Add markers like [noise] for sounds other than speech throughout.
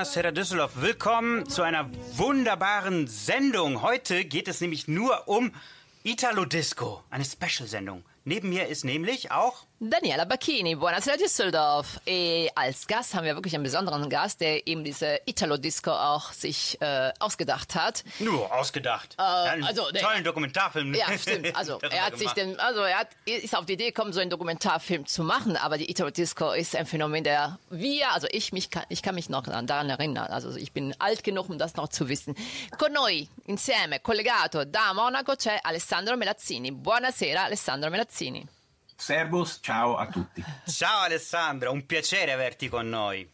Buonasera Düsseldorf. Willkommen zu einer wunderbaren Sendung. Heute geht es nämlich nur um Italo Disco, eine Special-Sendung. Neben mir ist nämlich auch Daniela Bacchini, buonasera Düsseldorf. E als Gast haben wir wirklich einen besonderen Gast, der eben diese Italo-Disco auch sich äh, ausgedacht hat. Nur ausgedacht. Äh, einen also, tollen der, Dokumentarfilm. Ja, stimmt. [laughs] Also er hat sich den, also er hat, ist auf die Idee gekommen, so einen Dokumentarfilm zu machen. Aber die Italo-Disco ist ein Phänomen, der wir, also ich mich, kann, ich kann mich noch daran erinnern. Also ich bin alt genug, um das noch zu wissen. Con noi insieme collegato da Monaco c'è Alessandro Melazzini. Buonasera Alessandro Melazzini. Servus, ciao a tutti. Ciao Alessandra, un piacere averti con noi.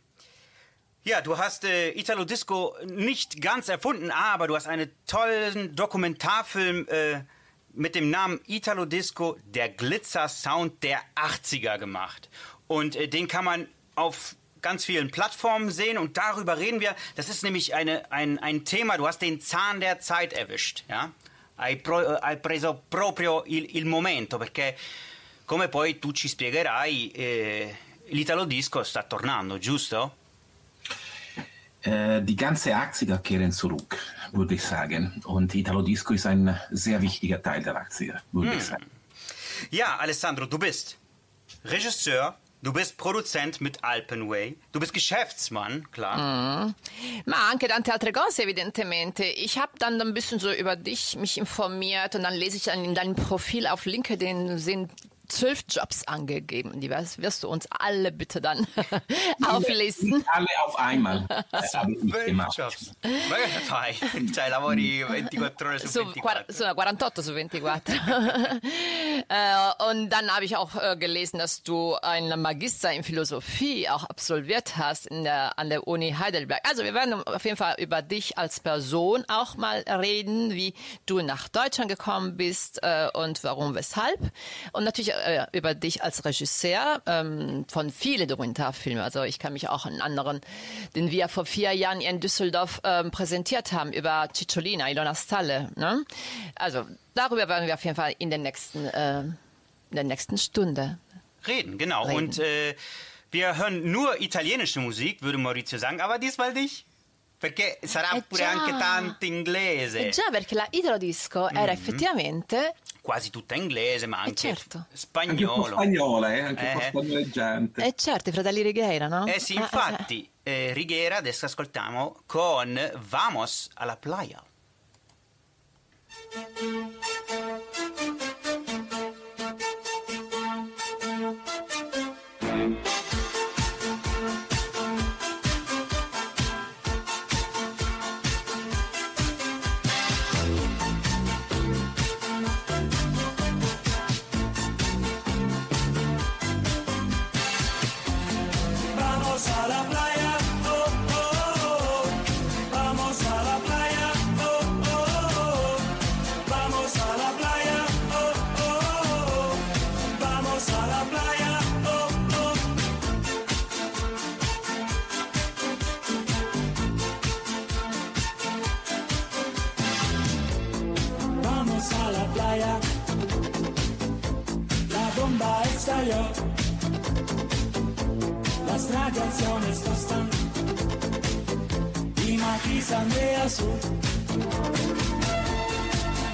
Ja, du hast äh, Italo Disco nicht ganz erfunden, aber du hast einen tollen Dokumentarfilm äh, mit dem Namen Italo Disco, der Glitzer-Sound der 80er gemacht. Und äh, den kann man auf ganz vielen Plattformen sehen und darüber reden wir. Das ist nämlich eine, ein, ein Thema, du hast den Zahn der Zeit erwischt. Ja? Hai, pro, äh, hai preso proprio il, il momento, perché come poi tu ci spiegherai, eh, l'Italo Disco sta tornando, giusto? Äh, die ganze 80er kehren zurück, würde ich sagen. Und Italo Disco ist ein sehr wichtiger Teil der 80er, würde hm. ich sagen. Ja, Alessandro, du bist Regisseur, Du bist Produzent mit Alpenway, du bist Geschäftsmann, klar. Mm. Ma anche tante altre cose, evidentemente. Ich habe dann ein bisschen so über dich mich informiert und dann lese ich dann in deinem Profil auf LinkedIn sind zwölf Jobs angegeben. Die wirst, wirst du uns alle bitte dann [laughs] [laughs] auflisten. Nicht alle auf einmal. [laughs] Zwölf Jobs. Ma che fai? Cioè lavori 24 Ore su, su 24? Su 48 su 24. äh, und dann habe ich auch äh, gelesen, dass du einen Magister in Philosophie auch absolviert hast in der, an der Uni Heidelberg. Also wir werden auf jeden Fall über dich als Person auch mal reden, wie du nach Deutschland gekommen bist äh, und warum, weshalb. Und natürlich äh, über dich als Regisseur ähm, von vielen Dokumentarfilmen. Also ich kann mich auch an anderen, den wir vor vier Jahren in Düsseldorf ähm, präsentiert haben, über Cicciolina, Ilona Stalle. Ne? Also darüber werden wir auf jeden Fall in der nächsten, äh, in der nächsten Stunde reden. Genau. Reden. Und äh, wir hören nur italienische Musik, würde Maurizio sagen, aber diesmal nicht. Perché sarà eh pure già. anche tanto inglese. Eh già, perché la Disco mm -hmm. era effettivamente quasi tutta inglese, ma eh, anche eh certo. spagnolo. Anche spagnola, eh? anche eh. spagnoleggiante. Eh certo, i fratelli Righiera, no? Eh sì, ah, ah, infatti, ah. eh, Righiera adesso ascoltiamo con Vamos alla playa. thank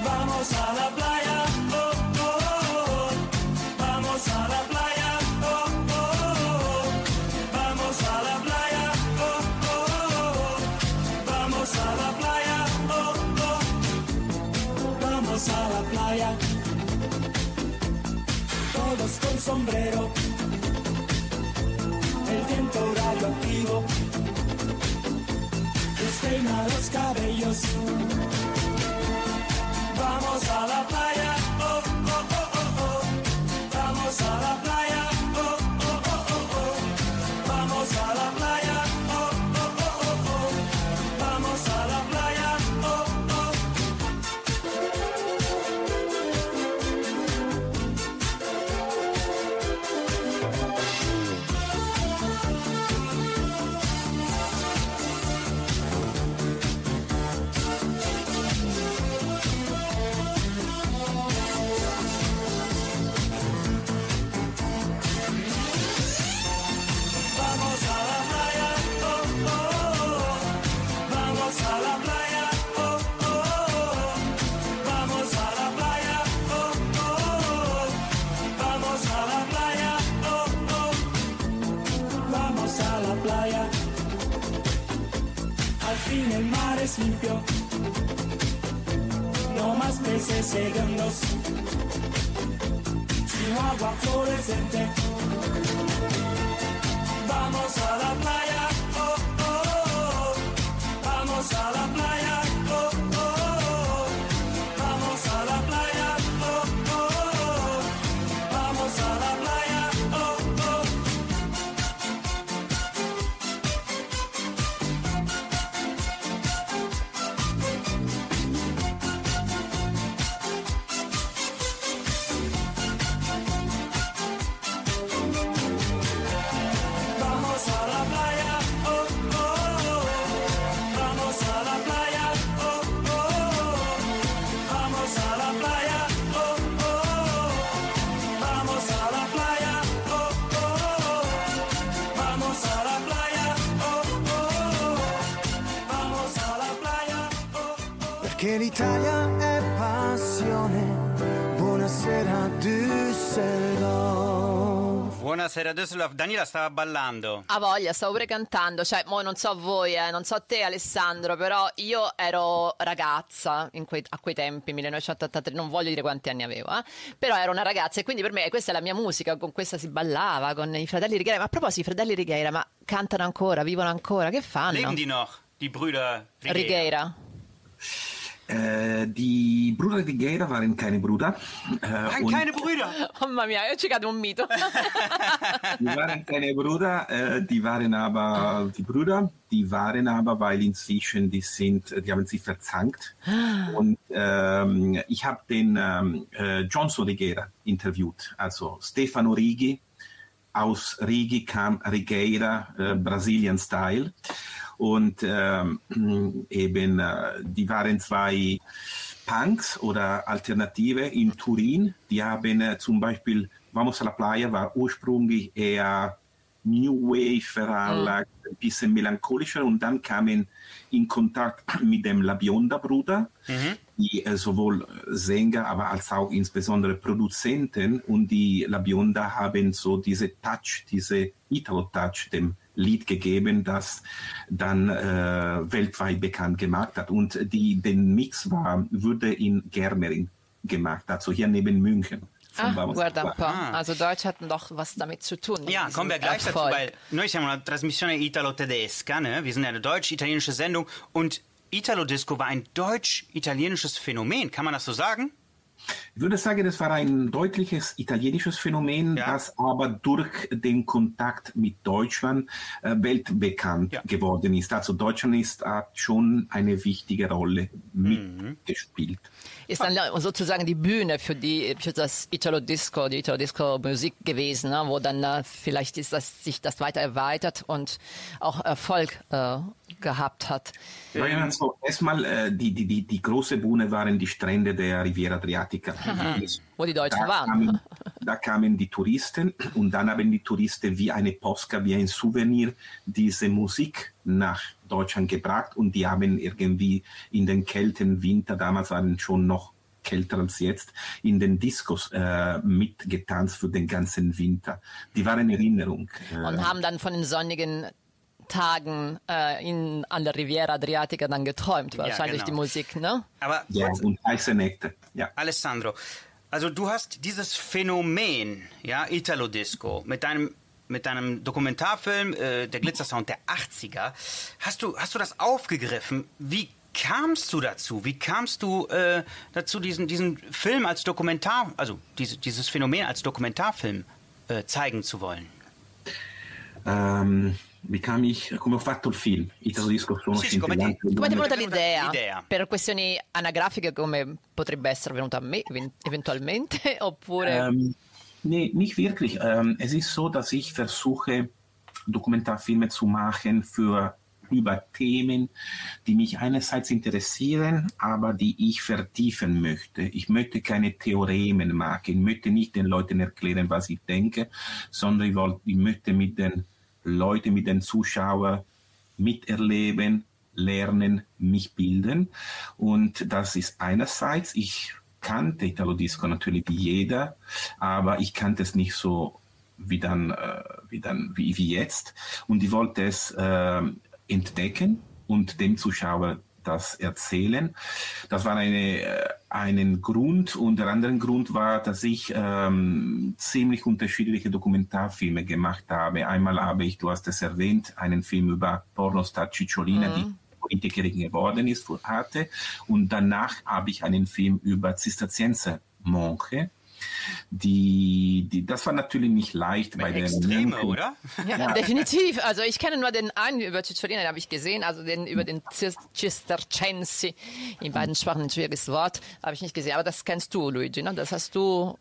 Vamos a la playa, oh, oh, vamos a la playa, oh, oh. vamos a la playa, oh, oh. vamos a la playa, oh, vamos a la playa. Todos con sombrero, el viento radioactivo peina los cabellos. Vamos a la limpio, no más peces segundos, sino agua fluorescente. Vamos a la playa, oh, oh, oh. vamos a la playa. Buonasera Düsseldorf. Daniela stava ballando. A voglia, stavo pure cantando, cioè, mo non so voi, eh, non so te Alessandro, però io ero ragazza in quei- a quei tempi, 1983, non voglio dire quanti anni avevo, eh, però ero una ragazza e quindi per me questa è la mia musica, con questa si ballava, con i fratelli Righeira, ma a proposito i fratelli Righeira, ma cantano ancora, vivono ancora, che fanno? Leben die noch, die Brüder Righeira. Äh, die Brüder Righeira waren keine Brüder. Äh, Waren keine Brüder. Mamma mia, io ci cade un mito. [laughs] Die waren keine Brüder, äh, die waren aber die Brüder, die waren aber, weil inzwischen die sind, die haben sich verzankt. Und ähm, ich habe den ähm, äh, Johnson Righeira interviewt, also Stefano Rigi. Aus Rigi kam Righeira, äh, Brazilian Style. Und ähm, [clears throat] eben, äh, die waren zwei Punks oder Alternative in Turin. Die haben äh, zum Beispiel Vamos a la Playa war ursprünglich eher New Wave veranlagt, ein bisschen melancholischer. Und dann kamen in Kontakt [clears throat] mit dem La Bionda Bruder, die äh, sowohl Sänger, aber als auch insbesondere Produzenten. Und die La Bionda haben so diese Touch, diese Italo-Touch dem Lied gegeben, das dann äh, weltweit bekannt gemacht hat. Und die, den Mix war, wurde in Germering gemacht, also hier neben München. Ah, guarda. Ah. Also Deutsch hatten doch was damit zu tun. Ja, kommen wir gleich dazu, Erfolg. weil noi siamo una trasmissione italo-tedesca, ne? Wir sind ja eine deutsch-italienische Sendung und Italo-Disco war ein deutsch-italienisches Phänomen, kann man das so sagen? Ich würde sagen, es war ein deutliches italienisches Phänomen, Ja. das aber durch den Kontakt mit Deutschland äh, weltbekannt Ja. geworden ist. Also Deutschland ist, hat schon eine wichtige Rolle mitgespielt. Ist dann sozusagen die Bühne für, die, für das Italo-Disco, die Italo-Disco-Musik gewesen, ne? wo dann äh, vielleicht ist das, sich das weiter erweitert und auch Erfolg äh, gehabt hat. Ja, ja, also erstmal äh, die, die, die, die große Bühne waren die Strände der Riviera Adriatica. [laughs] Wo die Deutschen da waren. Kamen, [laughs] da kamen die Touristen und dann haben die Touristen wie eine Postka, wie ein Souvenir diese Musik nach Deutschland gebracht und die haben irgendwie in den kälten Winter, damals waren schon noch kälter als jetzt, in den Diskos äh, mitgetanzt für den ganzen Winter. Die waren Erinnerung. Äh, Und haben dann von den sonnigen Tagen äh, in, an der Riviera Adriatica dann geträumt, wahrscheinlich genau. die Musik, ne? Aber ja, und heiße Nächte. Ja. Alessandro, also du hast dieses Phänomen, ja, Italo-Disco, mit deinem, mit deinem Dokumentarfilm äh, Der Glitzersound der 80er, hast du, hast du das aufgegriffen? Wie kamst du dazu? Wie kamst du äh, dazu, diesen, diesen Film als Dokumentar, also diese, dieses Phänomen als Dokumentarfilm äh, zeigen zu wollen? Ehm, mi chiami come ho fatto il film Italo Disco sono Sì, sì, come ti- scintillante. Come ti è venuta l'idea? Per questioni anagrafiche come potrebbe essere venuta a me even- eventualmente? [laughs] Oppure... Ähm, nee, nicht wirklich. Ähm, es ist so, dass ich versuche, Dokumentarfilme zu machen für über Themen, die mich einerseits interessieren, aber die ich vertiefen möchte. Ich möchte keine Theoremen machen. Ich möchte nicht den Leuten erklären, was ich denke, sondern ich, wollt, ich möchte mit den Leute mit den Zuschauern miterleben, lernen, mich bilden. Und das ist einerseits, ich kannte Italo Disco natürlich jeder, aber ich kannte es nicht so wie dann, äh, wie, dann wie, wie jetzt. Und ich wollte es äh, entdecken und dem Zuschauer das erzählen. Das war eine, äh, einen Grund und der andere Grund war, dass ich ähm, ziemlich unterschiedliche Dokumentarfilme gemacht habe. Einmal habe ich, du hast es erwähnt, einen Film über Pornostar Cicciolina, mhm. die Politikerin geworden ist für Arte. Und danach habe ich einen Film über Zisterzienser Monche die, die, das war natürlich nicht leicht Mit bei den Extreme, Linken. oder? Ja, definitiv. Also ich kenne nur den einen über Cicciolina, den habe ich gesehen, also den über den Cis- Cistercensi. In beiden Sprachen ein schwieriges Wort, habe ich nicht gesehen. Aber das kennst du, Luigi, ne? Das hast du.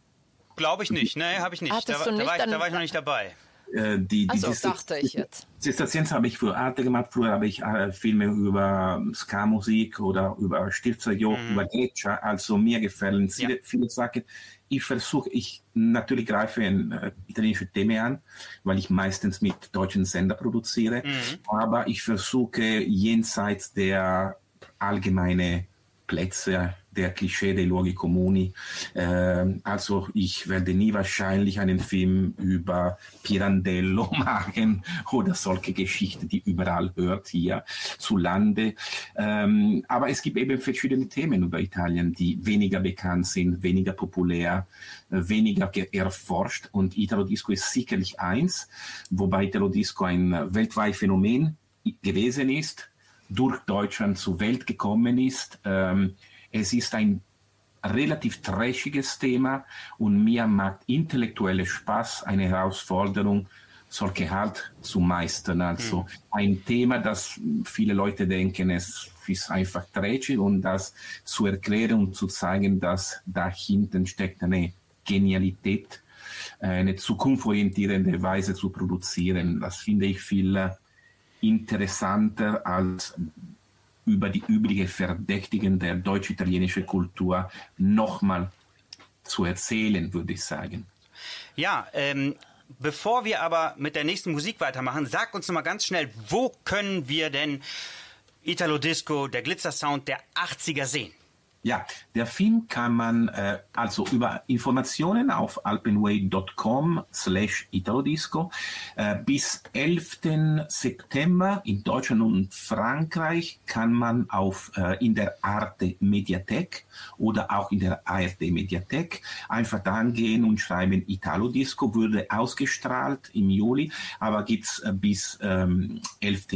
Glaube ich nicht. Nee, habe ich nicht. Hattest Da, du da, nicht, war ich, da dann- war ich noch nicht dabei. Äh, die, die, Also diese- dachte ich jetzt. Zisterzienser habe ich für Arte gemacht. Früher habe ich äh, Filme über Ska-Musik oder über Stilzerjoch, über Gletscher. Also mir gefallen viele, Ja. viele Sachen. Ich versuche, ich natürlich greife in, äh, italienische Themen an, weil ich meistens mit deutschen Sender produziere. Aber ich versuche jenseits der allgemeine Plätze, der Klischee dei luoghi comuni. Ähm, also ich werde nie wahrscheinlich einen Film über Pirandello [laughs] machen oder solche Geschichten, die überall hört hier zu Lande. Ähm, aber es gibt eben verschiedene Themen über Italien, die weniger bekannt sind, weniger populär, äh, weniger ge- erforscht. Und Italo Disco ist sicherlich eins, wobei Italo Disco ein äh, weltweites Phänomen gewesen ist durch Deutschland zur Welt gekommen ist. Ähm, es ist ein relativ trashiges Thema und mir macht intellektuelle Spaß, eine Herausforderung, solche halt zu meistern. Also ein Thema, das viele Leute denken, es ist einfach trashig und das zu erklären und zu zeigen, dass dahinten steckt eine Genialität, eine zukunftsorientierende Weise zu produzieren. Das finde ich viel äh, interessanter als über die übliche Verdächtigen der deutsch-italienischen Kultur nochmal zu erzählen, würde ich sagen. Ja, ähm, bevor wir aber mit der nächsten Musik weitermachen, sag uns noch mal ganz schnell, wo können wir denn Italo Disco, der Glitzer-Sound der 80er sehen? Ja, der Film kann man äh, also über Informationen auf alpenway.com slash italodisco äh, bis 11. September in Deutschland und Frankreich kann man auf äh, in der Arte Mediathek oder auch in der ARD Mediathek einfach da gehen und schreiben Italo Disco würde ausgestrahlt im Juli, aber gibt's äh, bis ähm, 11.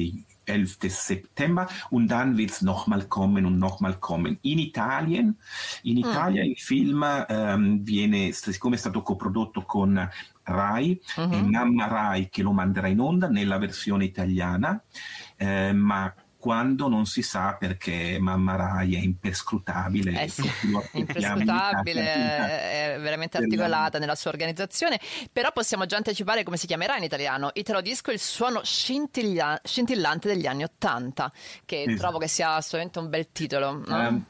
11. September und dann wird es nochmal kommen und nochmal kommen. In Italien, in Italia il film ehm, viene, siccome è stato coprodotto con Rai, è Mamma Rai che lo manderà in onda nella versione italiana, eh, ma quando non si sa perché Mamma Rai è imperscrutabile. Eh sì, imprescrutabile, Italia. è veramente Della- articolata nella sua organizzazione, però possiamo già anticipare come si chiamerà in italiano. Italo Disco, il suono scintillia- scintillante degli anni Ottanta, che Esatto. trovo che sia assolutamente un bel titolo. no? Ehm,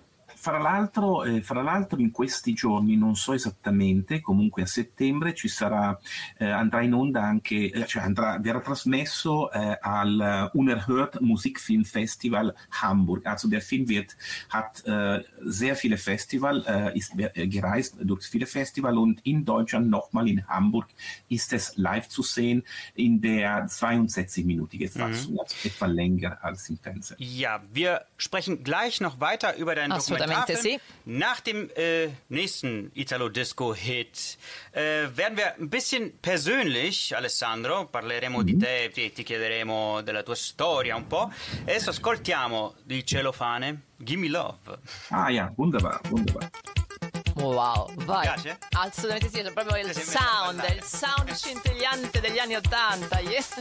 fra, l'altro, eh, fra l'altro in questi giorni, non so esattamente, comunque a settembre ci sarà, eh, andrà in onda anche, eh, cioè andrà, verrà trasmesso äh, al Unerhört Musikfilm Festival Hamburg. Also der Film wird, hat äh, sehr viele Festival, äh, ist äh, gereist durch viele Festival und in Deutschland nochmal in Hamburg ist es live zu sehen in der 62-minütige Fassung, also etwa länger als im Fernsehen. Ja, wir sprechen gleich noch weiter über deinen Assolutamente Dokumentarfilm. sì. Nach dem äh, nächsten Italo-Disco-Hit äh, werden wir ein bisschen persönlich, Alessandro, parleremo di te, ti, ti chiederemo della tua storia un po'. Adesso ascoltiamo di Celofane, Gimme Love. Ah ja, wunderbar, wunderbar. Wow, vai. piace? Assolutamente sì, è proprio il sound, il sound scintigliante degli anni Ottanta. yes.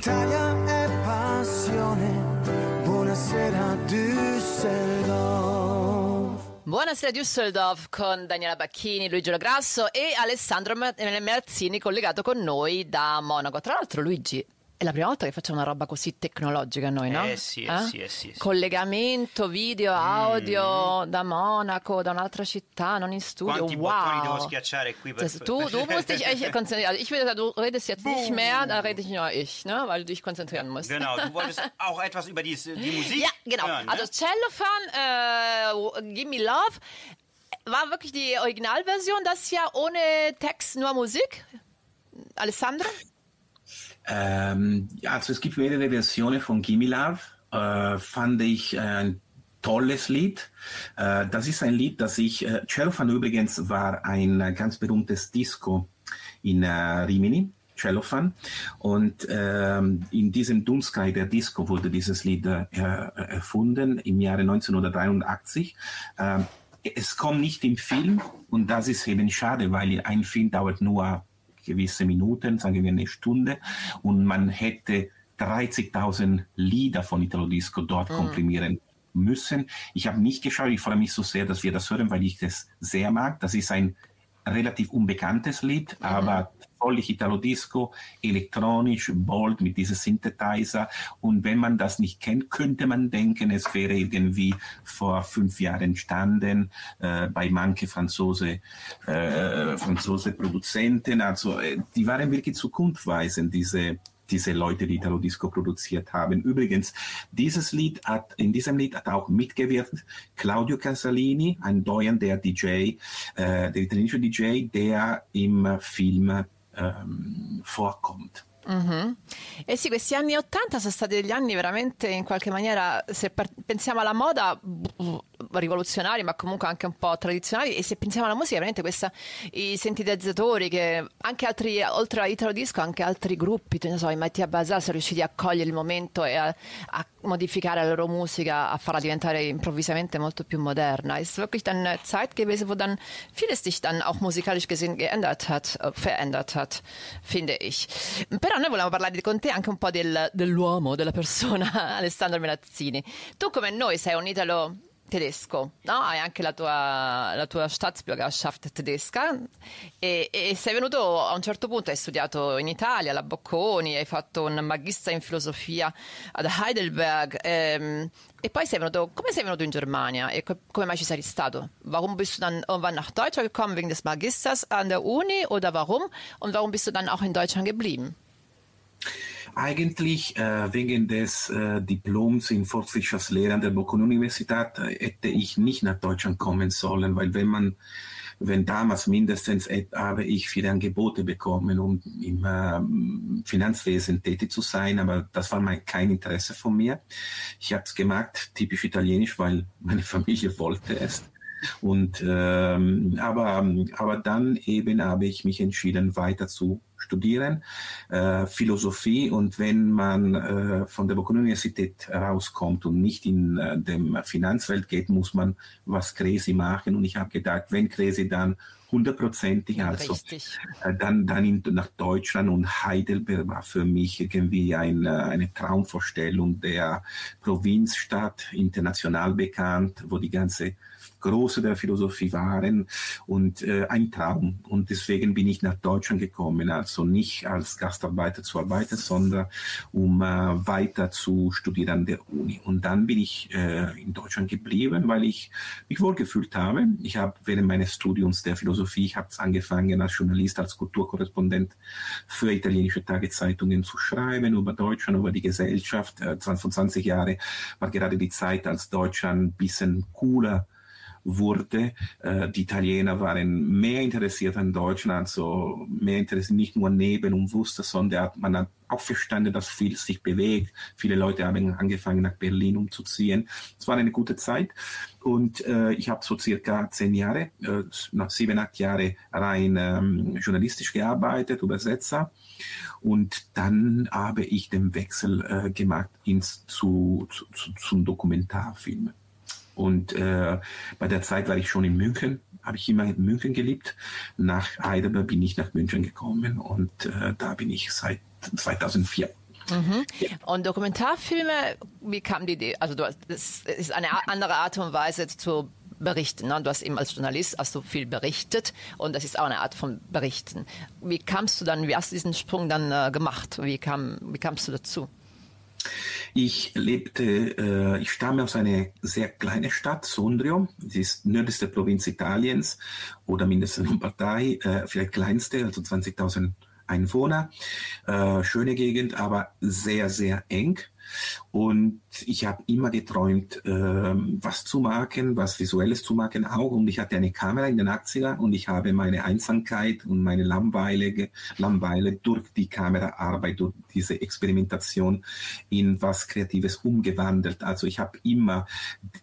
L'Italia è passione. Buonasera Düsseldorf. Buonasera Düsseldorf con Daniela Bacchini, Luigi Lograsso e Alessandro Merzini collegato con noi da Monaco. Tra l'altro Luigi, è la prima volta che facciamo una roba così tecnologica noi, no? Eh sì, eh sì, eh sì, Mm. sì. Collegamento video, audio da Monaco, da un'altra città, non in studio. Quanti wow. bottoni devo schiacciare qui per... Das, du, du musst dich echt konzentrieren. Also ich sagen, du redest jetzt nicht mehr, da rede ich nur ich, ne? weil du dich konzentrieren musst. Genau, du wolltest [laughs] auch etwas über die, die Musik Ja, genau. hören, ne? Also Cellophane, äh, Gimme Love war wirklich die Originalversion, das ja ohne Text, nur Musik. Alessandro? Ähm, also es gibt mehrere Versionen von Gimme Love. Äh, fand ich ein tolles Lied. Äh, das ist ein Lied, das ich, äh, Cellophane übrigens war ein äh, ganz berühmtes Disco in äh, Rimini. Cellophane. Und ähm, in diesem Dunsky der Disco wurde dieses Lied äh, erfunden im Jahre 1983. Ähm, es kommt nicht im Film und das ist eben schade, weil ein Film dauert nur gewisse Minuten, sagen wir eine Stunde, und man hätte 30.000 Lieder von Italo Disco dort komprimieren müssen. Ich habe nicht geschaut, ich freue mich so sehr, dass wir das hören, weil ich das sehr mag. Das ist ein relativ unbekanntes Lied, aber völlig Italo Disco, elektronisch, bold mit diesem Synthesizer. Und wenn man das nicht kennt, könnte man denken, es wäre irgendwie vor fünf Jahren entstanden äh, bei manche Franzose, äh, Franzose Produzenten. Also äh, die waren wirklich zukunftsweisend, diese diese Leute, die Italo Disco produziert haben. Übrigens, dieses Lied hat, in diesem Lied hat auch mitgewirkt Claudio Casalini, ein doyennder DJ, äh, der italienische DJ, der im Film ähm, vorkommt. Eh sì, questi anni 80 sono stati degli anni veramente in qualche maniera, se par- pensiamo alla moda, rivoluzionari, ma comunque anche un po' tradizionali, e se pensiamo alla musica, veramente questa, i sintetizzatori che anche altri, oltre a Italo Disco, anche altri gruppi, non so, i Mattia Bazar sono riusciti a cogliere il momento e a, a modificare la loro musica, a farla diventare improvvisamente molto più moderna. Es ist wirklich dann eine Zeit gewesen, wo dann vieles sich dann auch musikalisch gesehen geändert hat, äh, verändert hat, finde ich. Però noi volevamo parlare con te anche un po' del- dell'uomo, della persona, [laughs] Alessandro Melazzini. Tu come noi sei un italo tedesco, no? hai anche la tua, la tua Staatsbürgerschaft tedesca e, e sei venuto a un certo punto, hai studiato in Italia, alla Bocconi, hai fatto un magister in filosofia ad Heidelberg ehm, e poi sei venuto, come sei venuto in Germania e co- come mai ci sei stato? Warum bist du dann irgendwann nach Deutschland gekommen wegen des Magisters an der Uni oder warum? Und warum bist du dann auch in Deutschland geblieben? Eigentlich äh, wegen des äh, Diploms in Volkswirtschaftslehre an der Bocconi-Universität äh, hätte ich nicht nach Deutschland kommen sollen, weil wenn man, wenn damals mindestens äh, habe ich viele Angebote bekommen, um im ähm, Finanzwesen tätig zu sein, aber das war mein, kein Interesse von mir. Ich habe es gemacht, typisch italienisch, weil meine Familie [laughs] wollte es. Und ähm, aber, aber dann eben habe ich mich entschieden, weiter zu studieren, äh, Philosophie. Und wenn man äh, von der Bocconi-Universität rauskommt und nicht in äh, dem Finanzwelt geht, muss man was crazy machen. Und ich habe gedacht, wenn crazy, dann hundertprozentig. Also äh, dann, dann in, nach Deutschland und Heidelberg war für mich irgendwie ein, äh, eine Traumvorstellung der Provinzstadt, international bekannt, wo die ganze Große der Philosophie waren und äh, ein Traum. Und deswegen bin ich nach Deutschland gekommen, also nicht als Gastarbeiter zu arbeiten, sondern um äh, weiter zu studieren an der Uni. Und dann bin ich äh, in Deutschland geblieben, weil ich mich wohlgefühlt habe. Ich habe während meines Studiums der Philosophie, ich habe angefangen als Journalist, als Kulturkorrespondent für italienische Tageszeitungen zu schreiben über Deutschland, über die Gesellschaft. Äh, 20, 20 Jahre war gerade die Zeit, als Deutschland ein bisschen cooler wurde. Äh, die Italiener waren mehr interessiert an Deutschland, also mehr interessiert nicht nur neben und wusste, sondern man hat auch verstanden, dass viel sich bewegt. Viele Leute haben angefangen, nach Berlin umzuziehen. Es war eine gute Zeit und äh, ich habe so circa zehn Jahre, äh, sieben, acht Jahre rein ähm, journalistisch gearbeitet, Übersetzer. Und dann habe ich den Wechsel äh, gemacht ins, zu, zu, zum Dokumentarfilm. Und äh, bei der Zeit war ich schon in München, habe ich immer in München gelebt. Nach Heidelberg bin ich nach München gekommen und äh, da bin ich seit 2004. Und Dokumentarfilme, wie kam die Idee? Also du, hast- das ist eine andere Art und Weise zu berichten. Ne? Du hast eben als Journalist hast du viel berichtet und das ist auch eine Art von Berichten. Wie kamst du dann, wie hast du diesen Sprung dann äh, gemacht? Wie, kam, wie kamst du dazu? Ich lebte, äh, ich stamme aus einer sehr kleinen Stadt, Sondrio. Sie ist nördlichste Provinz Italiens oder mindestens Lombardei, äh, vielleicht kleinste, also 20.000 Einwohner. Äh, schöne Gegend, aber sehr, sehr eng. Und ich habe immer geträumt, ähm, was zu machen, was Visuelles zu machen auch. Und ich hatte eine Kamera in den 80er und ich habe meine Einsamkeit und meine Langweile, durch die Kameraarbeit, durch diese Experimentation in was Kreatives umgewandelt. Also ich habe immer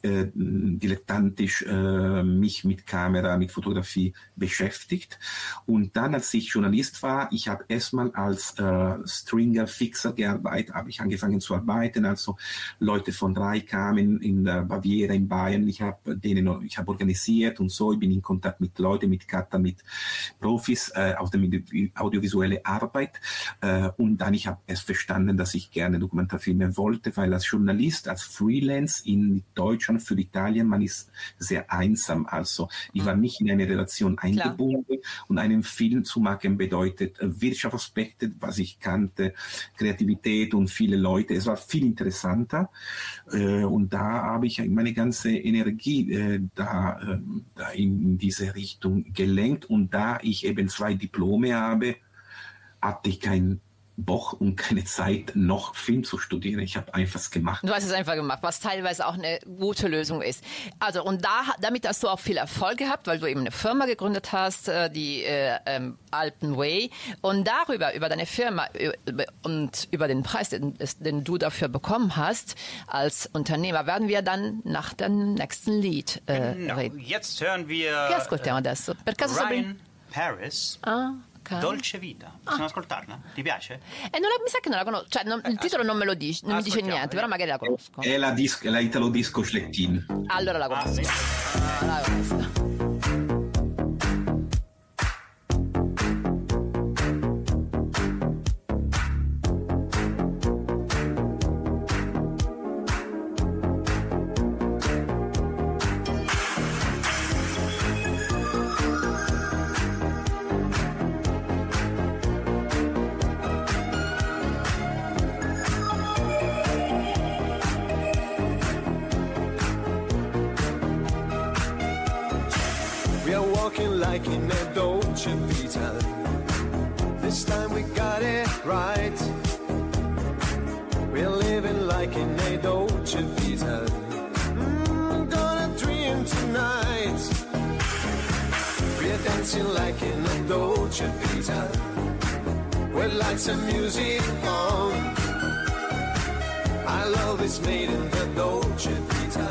äh, dilettantisch äh, mich mit Kamera, mit Fotografie beschäftigt. Und dann, als ich Journalist war, ich habe erstmal als äh, Stringer Fixer gearbeitet, habe ich angefangen zu arbeiten. Also Leute von drei kamen in der Baviera, in Bayern. Ich habe denen, ich habe organisiert und so. Ich bin in Kontakt mit Leuten, mit Cutter, mit Profis äh, aus der audiovisuelle Arbeit. Äh, und dann ich habe erst verstanden, dass ich gerne Dokumentarfilme wollte, weil als Journalist, als Freelance in Deutschland für Italien, man ist sehr einsam. Also ich war nicht in eine Relation eingebunden und einen Film zu machen bedeutet äh, Wirtschaftsaspekte, was ich kannte, Kreativität und viele Leute. Es war viel interessanter äh, und da habe ich meine ganze Energie äh, da, äh, da in diese Richtung gelenkt. Und da ich eben zwei Diplome habe, hatte ich keinen Bock und keine Zeit, noch Film zu studieren. Ich habe einfach gemacht. Du hast es einfach gemacht, was teilweise auch eine gute Lösung ist. Also und da, damit hast du auch viel Erfolg gehabt, weil du eben eine Firma gegründet hast, äh, die äh, ähm, Alpen Way. Und darüber, über deine Firma und über den Preis, den, den du dafür bekommen hast als Unternehmer, werden wir dann nach dem nächsten Lied äh, Genau. reden. Jetzt hören wir Che ascoltiamo adesso? Per caso? Ryan Paris, Ah, ok. Dolce Vita. Possiamo ascoltarla? Ti piace? Eh, non la- mi sa che non la conosco, cioè non- il titolo non me lo dice, non mi dice niente, però magari la conosco. È la, dis- la Italo Disco Schlettin. Allora la Ah, conosco. sì. Ah, la conosco. Love is made in the Dolce Vita.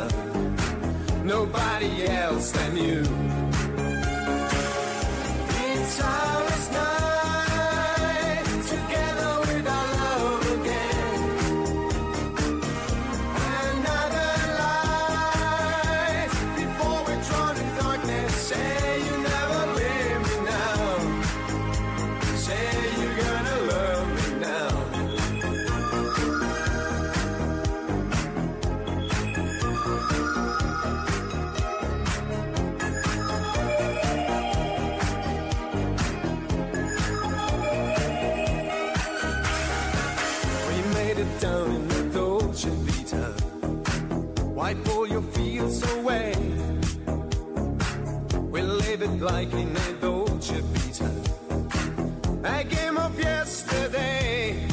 Nobody else than you. Like in a Dolce Vita. I came up yesterday.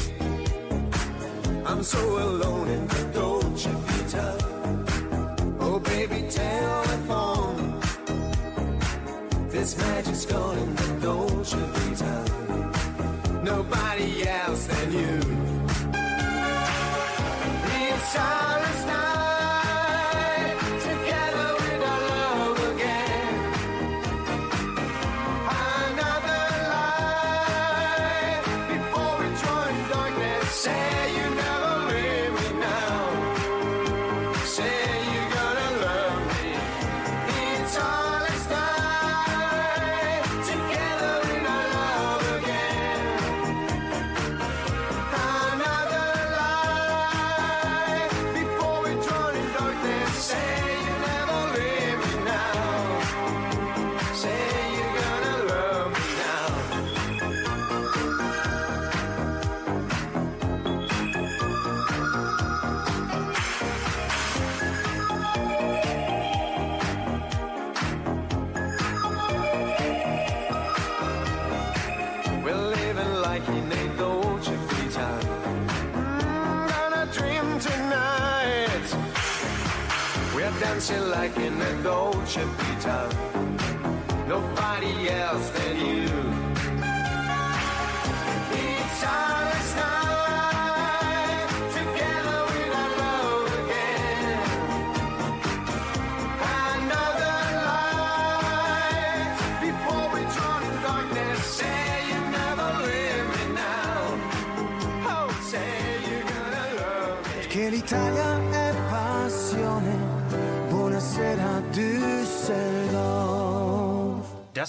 I'm so alone in the Dolce Vita. Oh, baby, telephone. This magic's gone in the Dolce Vita. Nobody else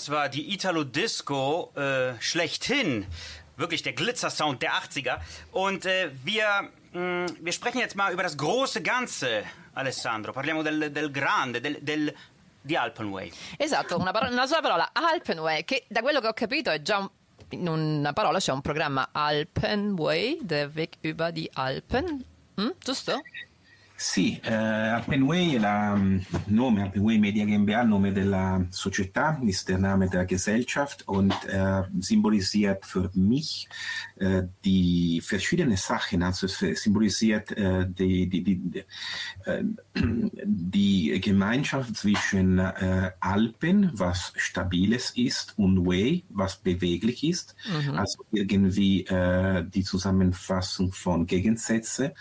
Das war die Italo-Disco äh, schlechthin. Wirklich der Glitzer-Sound der 80er. Und äh, wir, mh, wir sprechen jetzt mal über das große Ganze, Alessandro. Parliamo del, del grande, del, del, di Alpenway. Esatto, una, parola, una sola parola, Alpenway, che da quello che ho capito è già un- in una parola c'è un programma Alpenway, der Weg über die Alpen, Mm, giusto? Sì, eh, Alpenway è il nome, Alpenway Media GmbH, il nome della Società, ist der Name der Gesellschaft und äh, symbolisiert für mich die verschiedenen Sachen. Also es symbolisiert äh, die, die, die, die, die Gemeinschaft zwischen Alpen, was Stabiles ist, und Way, was beweglich ist. Also irgendwie die Zusammenfassung von Gegensätze,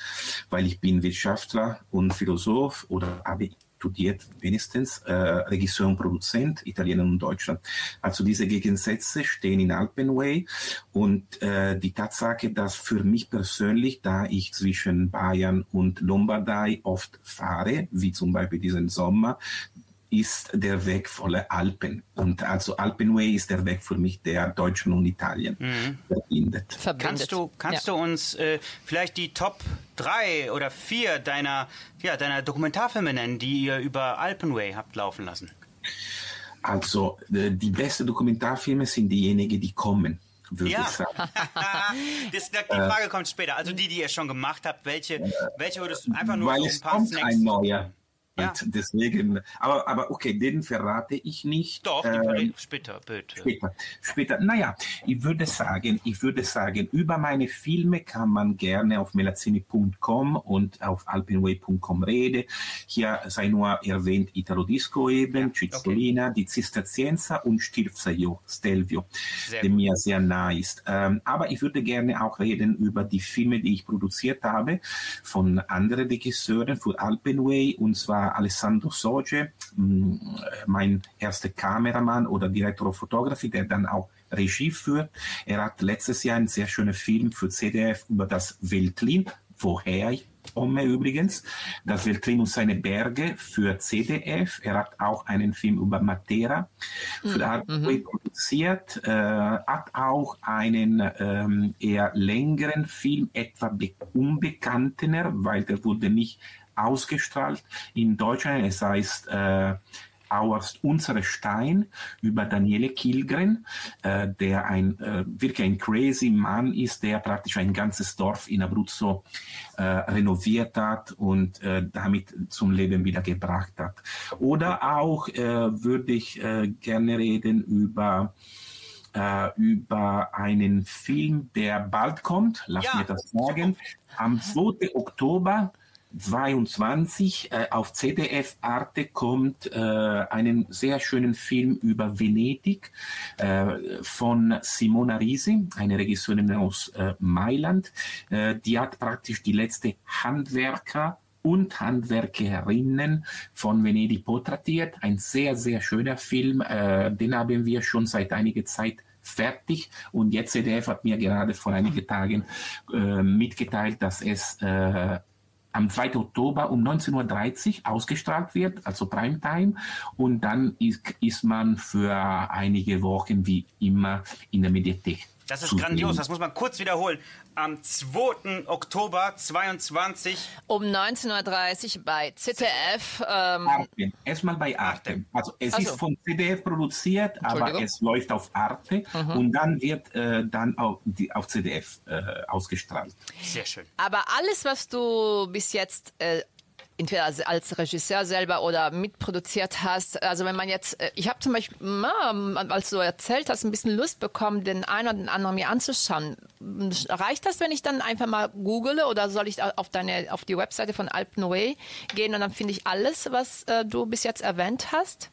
weil ich bin Wirtschaftler und Philosoph oder habe studiert wenigstens äh, Regisseur und Produzent, Italiener und Deutschland. Also diese Gegensätze stehen in Alpenway und äh, die Tatsache, dass für mich persönlich, da ich zwischen Bayern und Lombardei oft fahre, wie zum Beispiel diesen Sommer, ist der Weg voller Alpen. Und also Alpenway ist der Weg für mich, der Deutschland und Italien verbindet. Verbindet. Kannst du, kannst ja. du uns äh, vielleicht die Top 3 oder 4 deiner, ja, deiner Dokumentarfilme nennen, die ihr über Alpenway habt laufen lassen? Also äh, die besten Dokumentarfilme sind diejenigen, die kommen, würde Ja. ich sagen. [laughs] das, die Frage kommt später. Also die, die ihr schon gemacht habt, welche, welche würdest du einfach nur Weil so es ein paar kommt Snacks? ein neuer. Ja. Und deswegen, aber, aber okay, den verrate ich nicht. Doch, Ähm, später, bitte. Später, später. Naja, ich würde sagen, ich würde sagen, über meine Filme kann man gerne auf melazzini.com und auf alpenway.com reden. Hier sei nur erwähnt Italo Disco eben, Cizzolina, die Zisterzienza und Stilzio, Stelvio, Sehr der gut. mir sehr nahe ist. Ähm, aber ich würde gerne auch reden über die Filme, die ich produziert habe von anderen Regisseuren für Alpenway und zwar Alessandro Soge, mh, mein erster Kameramann oder Direktor of Photography, der dann auch Regie führt. Er hat letztes Jahr einen sehr schönen Film für CDF über das Veltlin, woher ich komme übrigens, das Veltlin und seine Berge für CDF. Er hat auch einen Film über Matera für Alpenway produziert, äh, hat auch einen ähm, eher längeren Film, etwa be unbekanntener, weil der wurde nicht ausgestrahlt in Deutschland. Es heißt äh, Auerst Unsere Stein über Daniele Kilgren, äh, der ein äh, wirklich ein crazy Mann ist, der praktisch ein ganzes Dorf in Abruzzo äh, renoviert hat und äh, damit zum Leben wieder gebracht hat. Oder auch äh, würde ich äh, gerne reden über über einen Film, der bald kommt. Lass Ja. mir das sagen. Am 2. Oktober 22 äh, auf ZDF Arte kommt äh, einen sehr schönen Film über Venedig äh, von Simona Risi, eine Regisseurin aus äh, Mailand. Äh, die hat praktisch die letzte Handwerker und Handwerkerinnen von Venedig porträtiert. Ein sehr, sehr schöner Film. Äh, den haben wir schon seit einiger Zeit fertig. Und jetzt ZDF hat mir gerade vor einigen Tagen äh, mitgeteilt, dass es äh, am 2. Oktober um 19.30 Uhr ausgestrahlt wird, also Primetime. Und dann ist, ist man für einige Wochen wie immer in der Mediathek. Das ist grandios, das muss man kurz wiederholen. Am 2. Oktober 22 Um 19.30 Uhr bei ZDF. Ähm, Arte. Erstmal bei Arte. Also es Ach ist von CDF produziert, aber. Mhm. es läuft auf Arte und dann wird äh, dann auf, die, auf CDF äh, ausgestrahlt. Sehr schön. Aber alles, was du bis jetzt äh, entweder als, als Regisseur selber oder mitproduziert hast, also wenn man jetzt, äh, ich habe zum Beispiel, na, als du erzählt hast, ein bisschen Lust bekommen, den einen oder den anderen mir anzuschauen. Reicht das, wenn ich dann einfach mal google oder soll ich auf deine, auf die Webseite von Alpenway gehen und dann finde ich alles, was äh, du bis jetzt erwähnt hast?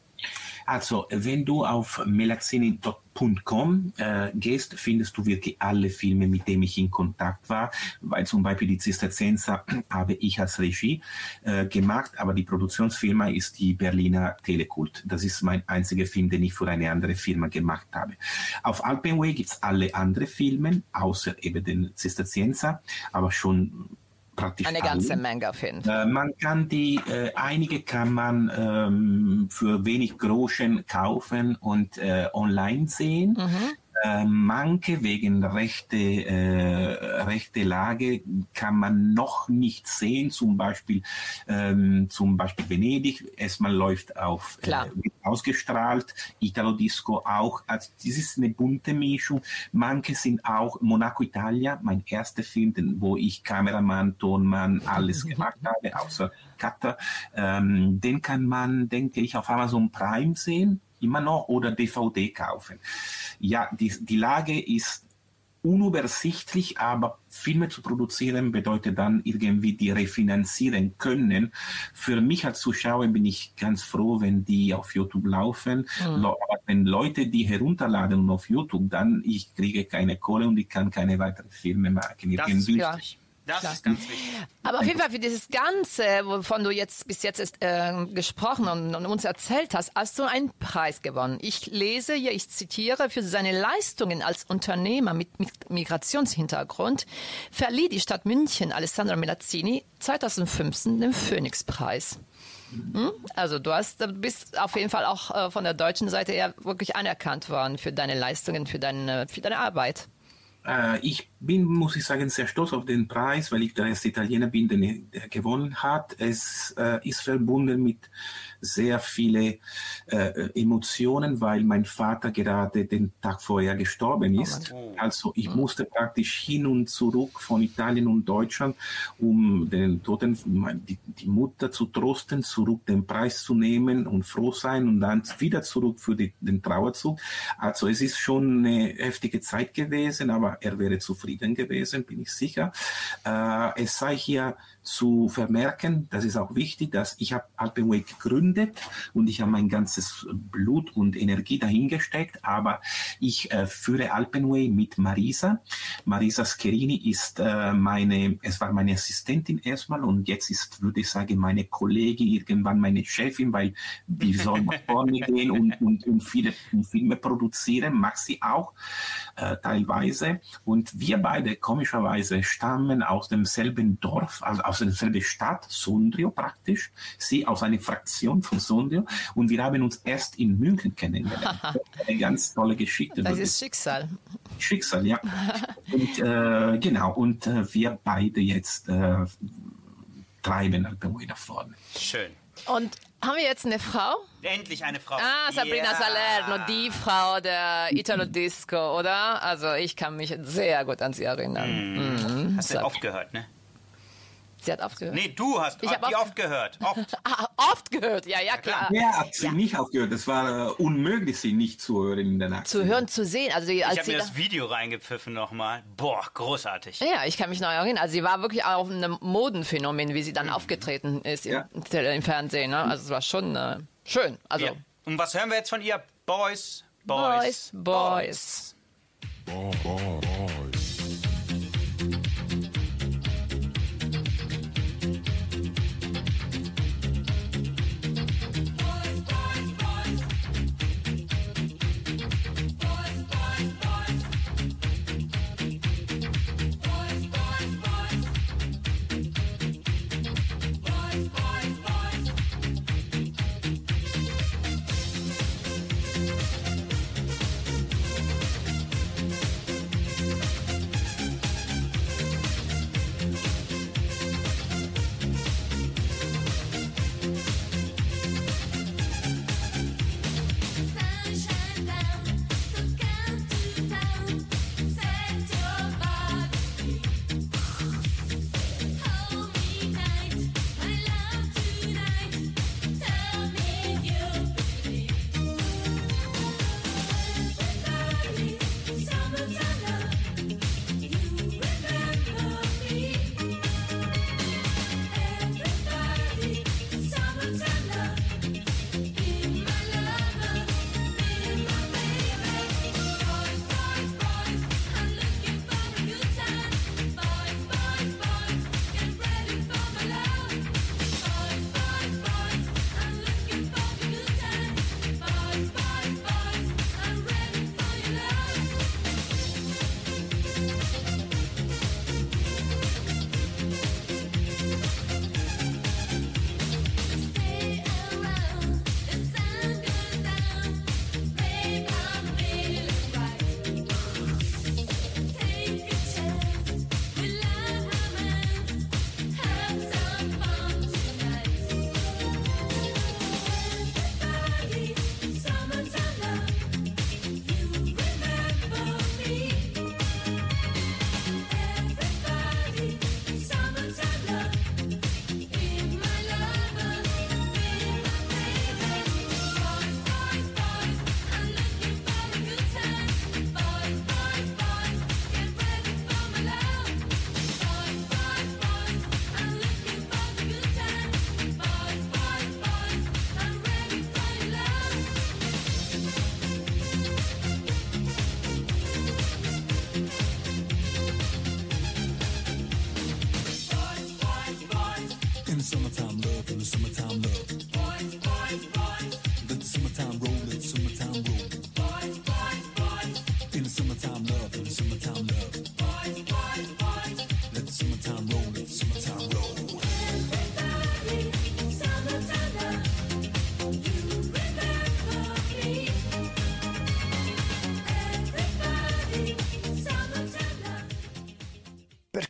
Also, wenn du auf melazzini.com äh, gehst, findest du wirklich alle Filme, mit denen ich in Kontakt war, weil zum Beispiel die Zisterzienser [clears throat] habe ich als Regie äh, gemacht, aber die Produktionsfirma ist die Berliner Telekult. Das ist mein einziger Film, den ich für eine andere Firma gemacht habe. Auf Alpenway gibt's alle andere Filme, außer eben den Zisterzienser, aber schon praktisch Eine alle. ganze Menge auf jeden Fall. Äh, man kann die, äh, einige kann man ähm, für wenig Groschen kaufen und äh, online sehen. Äh, manche wegen rechte, äh, rechte Lage kann man noch nicht sehen, zum Beispiel, ähm, zum Beispiel Venedig. Erstmal läuft auf Klar. Äh, ausgestrahlt, Italo Disco auch. Also das ist eine bunte Mischung. Manche sind auch Monaco Italia, mein erster Film, den, wo ich Kameramann, Tonmann, alles [laughs] gemacht habe, außer Cutter. Ähm, den kann man, denke ich, auf Amazon Prime sehen, immer noch, oder DVD kaufen. Ja, die, die Lage ist unübersichtlich, aber Filme zu produzieren bedeutet dann irgendwie die refinanzieren können. Für mich als Zuschauer bin ich ganz froh, wenn die auf YouTube laufen. Lo- Aber wenn Leute die herunterladen auf YouTube, dann ich kriege keine Kohle und ich kann keine weiteren Filme machen. Das ist Irgendwie. klar. Das Klar. ist ganz wichtig. Aber auf jeden Fall für dieses Ganze, wovon du jetzt bis jetzt äh, gesprochen und, und uns erzählt hast, hast du einen Preis gewonnen. Ich lese hier, ich zitiere, für seine Leistungen als Unternehmer mit, mit Migrationshintergrund verlieh die Stadt München Alessandro Melazzini 2015 den Phoenix-Preis. Hm? Also du hast, bist auf jeden Fall auch äh, von der deutschen Seite her wirklich anerkannt worden für deine Leistungen, für deine, für deine Arbeit. Äh, ich bin, muss ich sagen, sehr stolz auf den Preis, weil ich der erste Italiener bin, den er der gewonnen hat. Es äh, ist verbunden mit sehr viele äh, Emotionen, weil mein Vater gerade den Tag vorher gestorben ist. also ich musste praktisch hin und zurück von Italien und Deutschland, um den Toten, die, die Mutter zu trosten, zurück den Preis zu nehmen und froh sein und dann wieder zurück für die, den Trauerzug. Also es ist schon eine heftige Zeit gewesen, aber er wäre zufrieden gewesen, bin ich sicher. Äh, es sei hier zu vermerken, das ist auch wichtig, dass ich habe Alpenway gegründet und ich habe mein ganzes Blut und Energie dahingesteckt, aber ich äh, führe Alpenway mit Marisa. Marisa Scherini ist äh, meine, es war meine Assistentin erstmal und jetzt ist, würde ich sagen, meine Kollegin, irgendwann meine Chefin, weil die soll nach [laughs] vorne gehen und, und, und viele Filme produzieren, mag sie auch äh, teilweise. Und wir beide, komischerweise, stammen aus demselben Dorf, also aus derselben Stadt, Sondrio praktisch. Sie aus einer Fraktion von Sondrio. Und wir haben uns erst in München kennengelernt. [laughs] Eine ganz tolle Geschichte. Das würde ist Schicksal. Schicksal, ja. [laughs] Und äh, genau, und äh, wir beide jetzt äh, treiben Alpenway nach vorne. Schön. Und haben wir jetzt eine Frau? Endlich eine Frau. Ah, Sabrina Ja. Salerno, die Frau der Italo Disco, oder? Also ich kann mich sehr gut an sie erinnern. Mhm. Hast du oft gehört, ne? Sie hat aufgehört. Nee, du hast Ich hab die oft- oft gehört. [laughs] Oft. Ah, oft gehört, ja, ja, klar. Wer hat sie nicht aufgehört? Es war äh, unmöglich, sie nicht zu hören in der Nacht. Zu hören, zu sehen. Also die- Ich als habe sie mir da- das Video reingepfiffen nochmal. Boah, großartig. Ja, ich kann mich noch erinnern. Also sie war wirklich auch ein Modenphänomen, wie sie dann aufgetreten ist im, Ja. Tele- im Fernsehen. Ne? Also es war schon äh, schön. Also Ja. Und was hören wir jetzt von ihr? Boys, Boys, Boys, Boys. Sunshine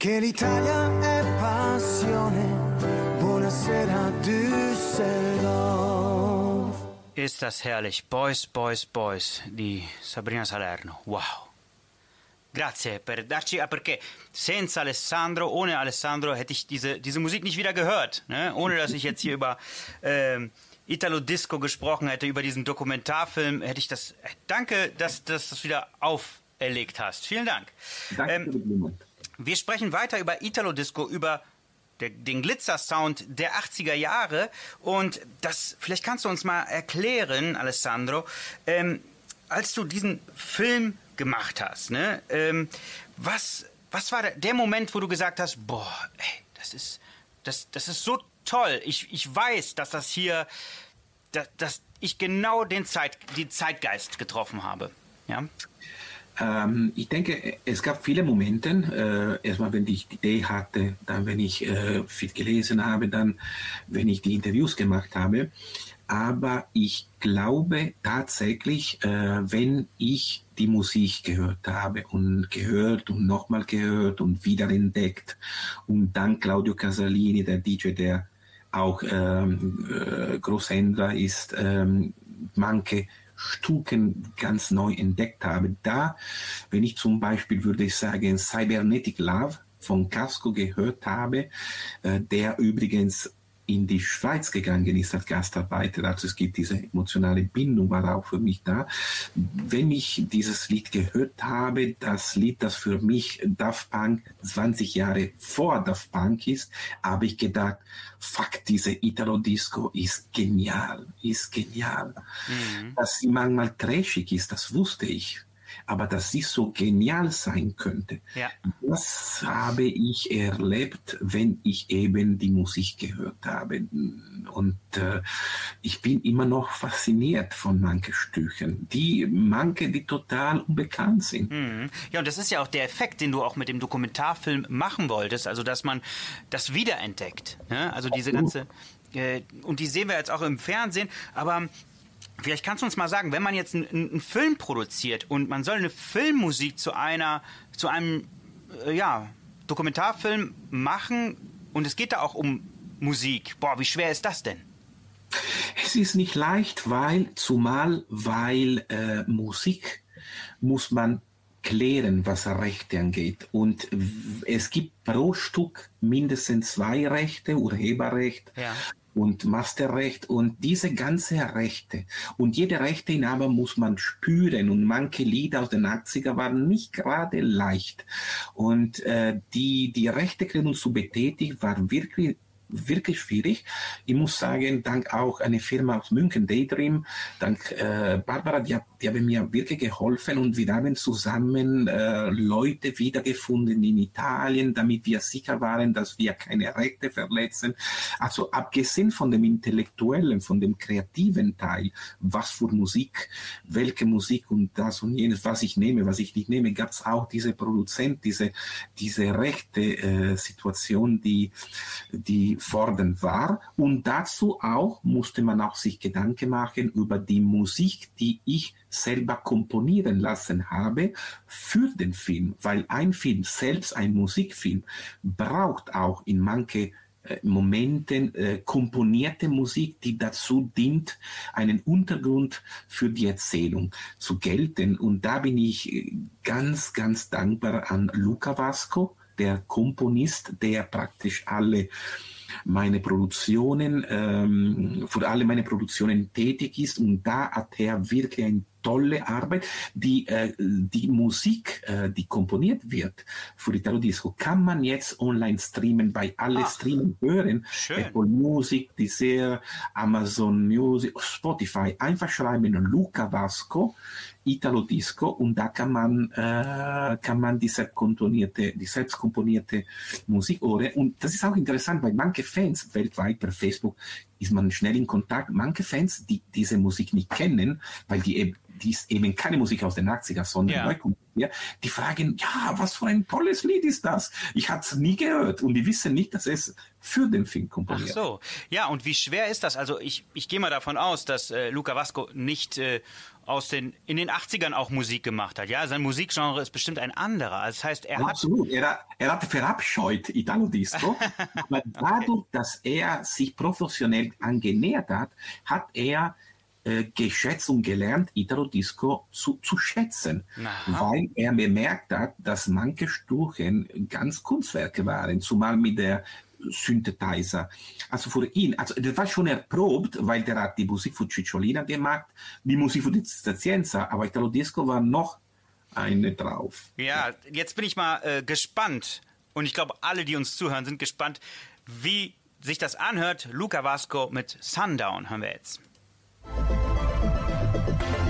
Perché l'Italia è passione. Buonasera Düsseldorf. Ist das herrlich. Boys, Boys, Boys di Sabrina Salerno. Wow. Grazie per darci, ah, perché senza Alessandro, ohne Alessandro hätte ich diese, diese Musik nicht wieder gehört. Ne? Ohne dass ich jetzt hier über ähm, Italo Disco gesprochen hätte, über diesen Dokumentarfilm, hätte ich das. Danke, dass, dass du das wieder auferlegt hast. Vielen Dank. Danke Ähm, die. Wir sprechen weiter über Italo Disco, über den Glitzer-Sound der 80er Jahre. Und das, vielleicht kannst du uns mal erklären, Alessandro, ähm, als du diesen Film gemacht hast, ne, ähm, was, was war der, der Moment, wo du gesagt hast, boah, ey, das ist, das, das ist so toll. Ich, ich weiß, dass das hier, dass, dass ich genau den Zeit, die Zeitgeist getroffen habe. Ja? Ähm, ich denke, es gab viele Momente. Äh, erstmal, wenn ich die Idee hatte, dann, wenn ich äh, viel gelesen habe, dann, wenn ich die Interviews gemacht habe. Aber ich glaube tatsächlich, äh, wenn ich die Musik gehört habe und gehört und nochmal gehört und wiederentdeckt und dann Claudio Casalini, der DJ, der auch ähm, äh, Großhändler ist, ähm, manche Stücken ganz neu entdeckt habe. Da, wenn ich zum Beispiel, würde ich sagen, Cybernetic Love von Casco gehört habe, äh, der übrigens in die Schweiz gegangen ist als Gastarbeiter. Also es gibt diese emotionale Bindung, war auch für mich da. Wenn ich dieses Lied gehört habe, das Lied, das für mich Daft Punk 20 Jahre vor Daft Punk ist, habe ich gedacht, fuck, diese Italo-Disco ist genial, ist genial. Dass sie manchmal trashig ist, das wusste ich. Aber dass sie so genial sein könnte, Ja. das habe ich erlebt, wenn ich eben die Musik gehört habe. Und äh, ich bin immer noch fasziniert von manchen Stücken, die manche, die total unbekannt sind. Mhm. Ja, und das ist ja auch der Effekt, den du auch mit dem Dokumentarfilm machen wolltest, also dass man das wiederentdeckt. Ne? Also diese ganze, äh, und die sehen wir jetzt auch im Fernsehen, aber vielleicht kannst du uns mal sagen, wenn man jetzt einen, einen Film produziert und man soll eine Filmmusik zu einer, zu einem, äh, ja, Dokumentarfilm machen und es geht da auch um Musik. Boah, wie schwer ist das denn? Es ist nicht leicht, weil, zumal, weil äh, Musik muss man klären, was Rechte angeht. Und es gibt pro Stück mindestens zwei Rechte, Urheberrecht Ja. Und Masterrecht und diese ganze Rechte. Und jede Rechteinhaber muss man spüren und manche Lieder aus den 80er waren nicht gerade leicht. Und äh, die, die Rechteklärung zu betätigen war wirklich wirklich schwierig. Ich muss sagen, dank auch einer Firma aus München, Daydream, dank äh, Barbara, die, die haben mir wirklich geholfen und wir haben zusammen äh, Leute wiedergefunden in Italien, damit wir sicher waren, dass wir keine Rechte verletzen. Also abgesehen von dem intellektuellen, von dem kreativen Teil, was für Musik, welche Musik und das und jenes, was ich nehme, was ich nicht nehme, gab es auch diese Produzent, diese, diese rechte äh, Situation, die, die fordernd war. Und dazu auch musste man auch sich Gedanken machen über die Musik, die ich selber komponieren lassen habe für den Film, weil ein Film selbst, ein Musikfilm, braucht auch in manche äh, Momenten äh, komponierte Musik, die dazu dient, einen Untergrund für die Erzählung zu gelten. Und da bin ich äh, ganz, ganz dankbar an Luca Vasco, der Komponist, der praktisch alle meine Produktionen, ähm, für alle meine Produktionen tätig ist. Und da hat er wirklich eine tolle Arbeit. Die, äh, die Musik, äh, die komponiert wird für Italo Disco, kann man jetzt online streamen, bei alle Ach. Streamen hören. Schön. Apple Music, Deezer, Amazon Music, Spotify. Einfach schreiben Luca Vasco, Italo Disco und da kann man, äh, kann man die selbst komponierte, die selbst komponierte Musik hören. Und das ist auch interessant, weil manche Fans weltweit per Facebook ist man schnell in Kontakt. Manche Fans, die diese Musik nicht kennen, weil die eben, die ist eben keine Musik aus den 80er, sondern Ja. neu komponiert, die fragen, ja, was für ein tolles Lied ist das? Ich hatte es nie gehört und die wissen nicht, dass es für den Film Ach komponiert so. Ja, und wie schwer ist das? Also ich, ich gehe mal davon aus, dass äh, Luca Vasco nicht äh, aus den, in den 80ern auch Musik gemacht hat. Ja, sein Musikgenre ist bestimmt ein anderer. Also das heißt, er hat... Absolut. Er, er hat verabscheut Italo Disco. [laughs] aber dadurch, dass er sich professionell angenähert hat, hat er äh, geschätzt und gelernt, Italo Disco zu, zu schätzen. Aha. Weil er bemerkt hat, dass manche Stücke ganz Kunstwerke waren, zumal mit der Synthesizer. Also für ihn, also das war schon erprobt, weil der hat die Musik für Cicciolina gemacht, die Musik für die Stazienza, aber Italo Disco war noch eine drauf. Ja, jetzt bin ich mal äh, gespannt. Und ich glaube, alle, die uns zuhören, sind gespannt, wie sich das anhört. Luca Vasco mit Sundown hören wir jetzt. Sundown,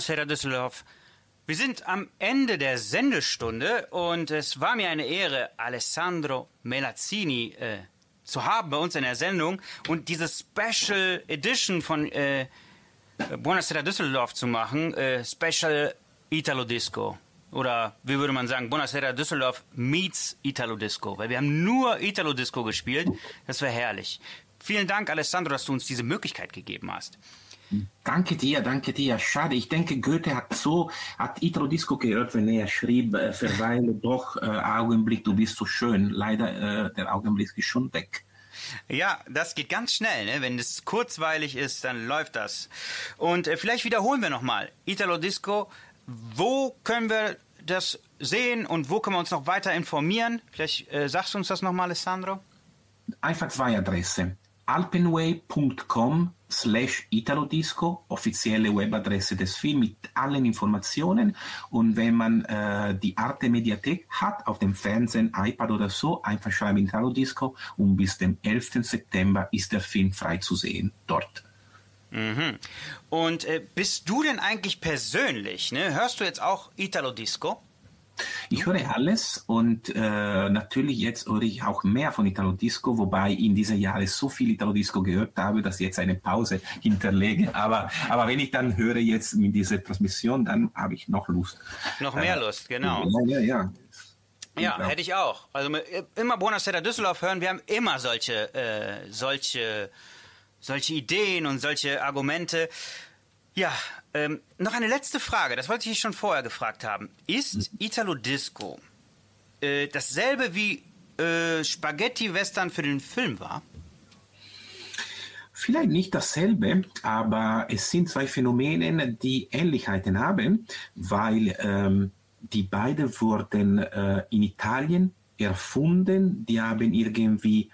Buonasera Düsseldorf. Wir sind am Ende der Sendestunde und es war mir eine Ehre, Alessandro Melazzini äh, zu haben bei uns in der Sendung und diese Special Edition von äh, Buonasera Düsseldorf zu machen, äh, Special Italo Disco. Oder wie würde man sagen, Buonasera Düsseldorf meets Italo Disco, weil wir haben nur Italo Disco gespielt. Das wäre herrlich. Vielen Dank, Alessandro, dass du uns diese Möglichkeit gegeben hast. Danke dir, danke dir. Schade, ich denke, Goethe hat so, hat Italo Disco gehört, wenn er schrieb, äh, verweile doch, äh, Augenblick, du bist so schön. Leider, äh, der Augenblick ist schon weg. Ja, das geht ganz schnell. Ne? Wenn es kurzweilig ist, dann läuft das. Und äh, vielleicht wiederholen wir nochmal. Italo Disco, wo können wir das sehen und wo können wir uns noch weiter informieren? Vielleicht äh, sagst du uns das nochmal, Alessandro? Einfach zwei Adressen. alpenway.com slash Italodisco, offizielle Webadresse des Films mit allen Informationen. Und wenn man äh, die Arte Mediathek hat, auf dem Fernsehen, iPad oder so, einfach schreiben Italodisco und bis dem 11. September ist der Film frei zu sehen dort. Mhm. Und äh, bist du denn eigentlich persönlich, ne? hörst du jetzt auch Italo Disco? Ich höre alles und äh, natürlich jetzt höre ich auch mehr von Italo Disco, wobei ich in diesen Jahren so viel Italo Disco gehört habe, dass ich jetzt eine Pause [laughs] hinterlege. Aber, aber wenn ich dann höre jetzt mit dieser Transmission, dann habe ich noch Lust. Noch mehr Lust, genau. Ja, ja, ja. Ja, Genau. hätte ich auch. Also äh, immer Buonasera Düsseldorf hören. Wir haben immer solche, äh, solche, solche Ideen und solche Argumente. Ja, ähm, noch eine letzte Frage. Das wollte ich schon vorher gefragt haben. Ist Italo Disco äh, dasselbe wie äh, Spaghetti Western für den Film war? Vielleicht nicht dasselbe, aber es sind zwei Phänomene, die Ähnlichkeiten haben, weil ähm, die beiden wurden äh, in Italien erfunden. Die haben irgendwie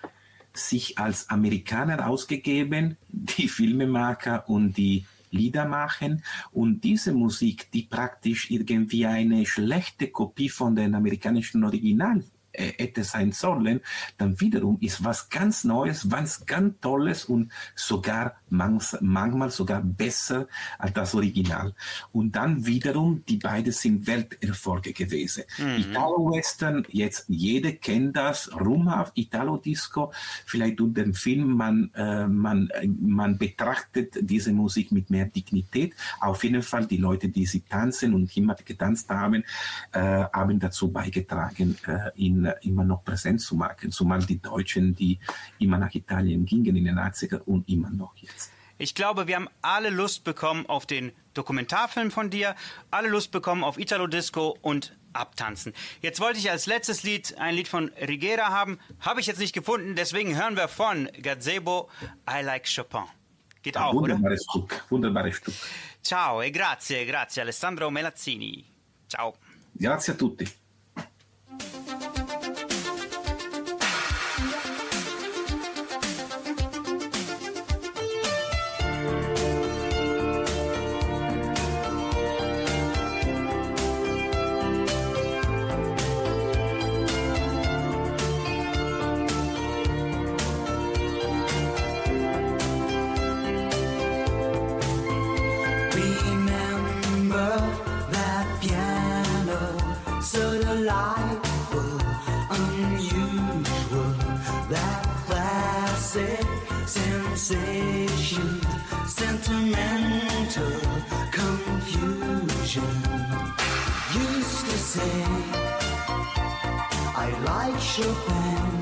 sich als Amerikaner ausgegeben, die Filmemacher und die Lieder machen. Und diese Musik, die praktisch irgendwie eine schlechte Kopie von den amerikanischen Original hätte sein sollen, dann wiederum ist was ganz Neues, was ganz Tolles und sogar manch, manchmal sogar besser als das Original. Und dann wiederum, die beiden sind Welterfolge gewesen. Italo-Western, jetzt jeder kennt das, rumhaft, Italo-Disco, vielleicht durch den Film, man, äh, man, äh, man betrachtet diese Musik mit mehr Dignität. Auf jeden Fall die Leute, die sie tanzen und immer getanzt haben, äh, haben dazu beigetragen, äh, ihn äh, immer noch präsent zu machen. Zumal die Deutschen, die immer nach Italien gingen in den 80er und immer noch jetzt. Ich glaube, wir haben alle Lust bekommen auf den Dokumentarfilm von dir, alle Lust bekommen auf Italo Disco und abtanzen. Jetzt wollte ich als letztes Lied ein Lied von Rigera haben, habe ich jetzt nicht gefunden, deswegen hören wir von Gazebo I Like Chopin. Geht auch, oder? Wunderbares Stück, wunderbares Stück. Ciao e grazie, grazie Alessandro Melazzini. Ciao. Grazie a tutti. Sensation, sentimental confusion. Used to say, I like Chopin,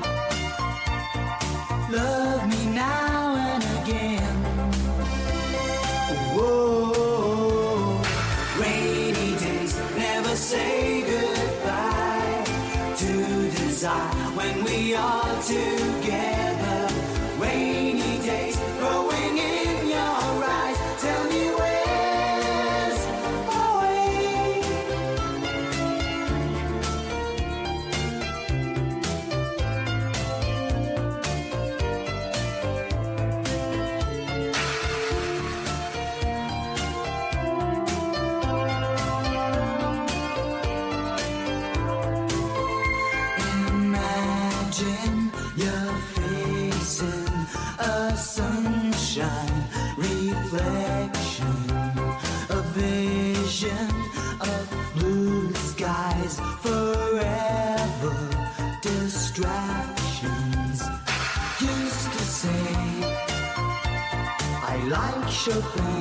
like Chopin.